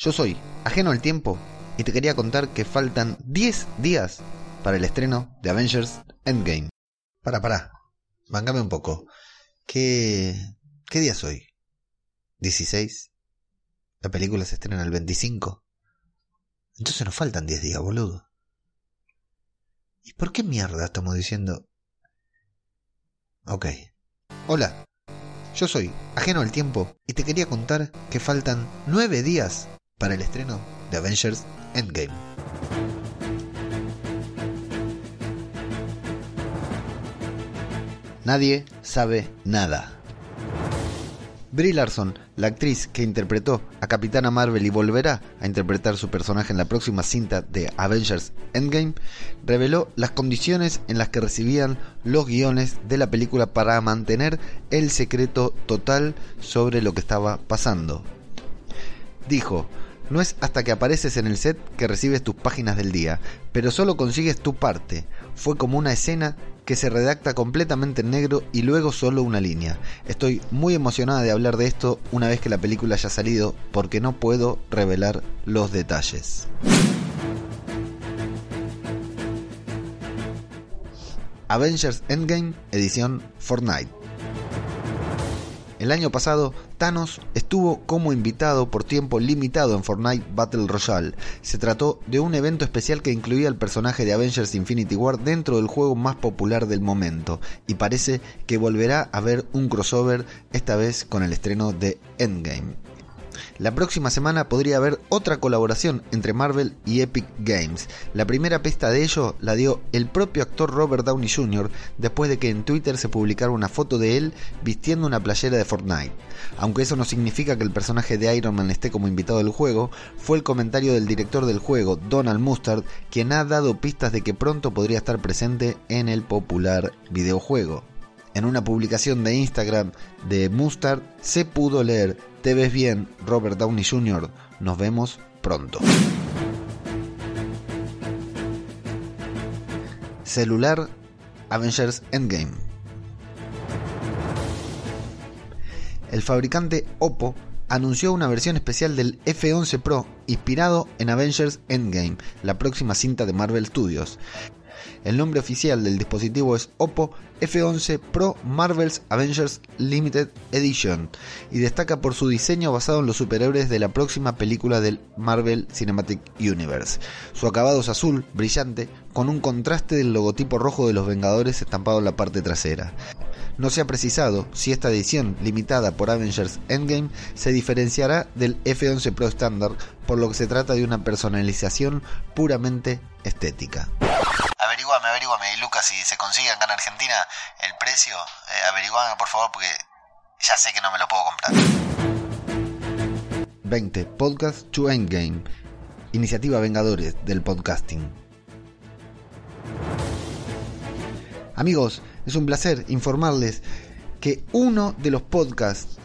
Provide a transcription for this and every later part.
yo soy Ajeno al Tiempo y te quería contar que faltan 10 días para el estreno de Avengers Endgame. Para, para, mangame un poco. ¿Qué, ¿Qué día es hoy? ¿16? La película se estrena el 25. Entonces nos faltan 10 días, boludo. ¿Y por qué mierda estamos diciendo? Ok. Hola, yo soy Ajeno al Tiempo y te quería contar que faltan 9 días para el estreno de Avengers Endgame. Nadie sabe nada. Brie Larson, la actriz que interpretó a Capitana Marvel y volverá a interpretar su personaje en la próxima cinta de Avengers Endgame, reveló las condiciones en las que recibían los guiones de la película para mantener el secreto total sobre lo que estaba pasando. Dijo, no es hasta que apareces en el set que recibes tus páginas del día, pero solo consigues tu parte. Fue como una escena que se redacta completamente en negro y luego solo una línea. Estoy muy emocionada de hablar de esto una vez que la película haya salido porque no puedo revelar los detalles. Avengers Endgame, edición Fortnite. El año pasado, Thanos estuvo como invitado por tiempo limitado en Fortnite Battle Royale. Se trató de un evento especial que incluía al personaje de Avengers Infinity War dentro del juego más popular del momento, y parece que volverá a haber un crossover, esta vez con el estreno de Endgame. La próxima semana podría haber otra colaboración entre Marvel y Epic Games. La primera pista de ello la dio el propio actor Robert Downey Jr. después de que en Twitter se publicara una foto de él vistiendo una playera de Fortnite. Aunque eso no significa que el personaje de Iron Man esté como invitado del juego, fue el comentario del director del juego, Donald Mustard, quien ha dado pistas de que pronto podría estar presente en el popular videojuego. En una publicación de Instagram de Mustard se pudo leer te ves bien, Robert Downey Jr. Nos vemos pronto. Celular Avengers Endgame. El fabricante Oppo anunció una versión especial del F11 Pro inspirado en Avengers Endgame, la próxima cinta de Marvel Studios. El nombre oficial del dispositivo es Oppo F11 Pro Marvel's Avengers Limited Edition y destaca por su diseño basado en los superhéroes de la próxima película del Marvel Cinematic Universe. Su acabado es azul, brillante, con un contraste del logotipo rojo de los Vengadores estampado en la parte trasera. No se ha precisado si esta edición, limitada por Avengers Endgame, se diferenciará del F11 Pro estándar, por lo que se trata de una personalización puramente estética averiguame, averiguame. Y Lucas, si se consigue acá en Argentina el precio, eh, averiguame por favor porque ya sé que no me lo puedo comprar. 20. Podcast to Endgame. Iniciativa Vengadores del podcasting. Amigos, es un placer informarles que uno de los podcasts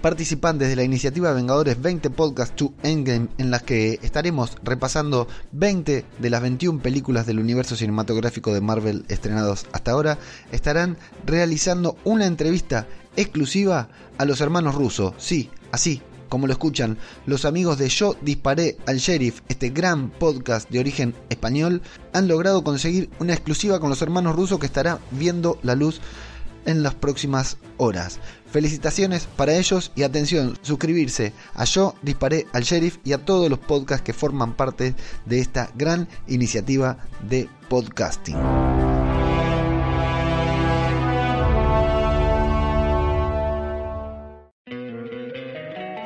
participantes de la iniciativa Vengadores 20 Podcast to Endgame, en las que estaremos repasando 20 de las 21 películas del universo cinematográfico de Marvel estrenados hasta ahora, estarán realizando una entrevista exclusiva a los hermanos rusos. Sí, así, como lo escuchan, los amigos de Yo Disparé al Sheriff, este gran podcast de origen español, han logrado conseguir una exclusiva con los hermanos rusos que estará viendo la luz en las próximas horas. Felicitaciones para ellos y atención, suscribirse a Yo Disparé al Sheriff y a todos los podcasts que forman parte de esta gran iniciativa de podcasting.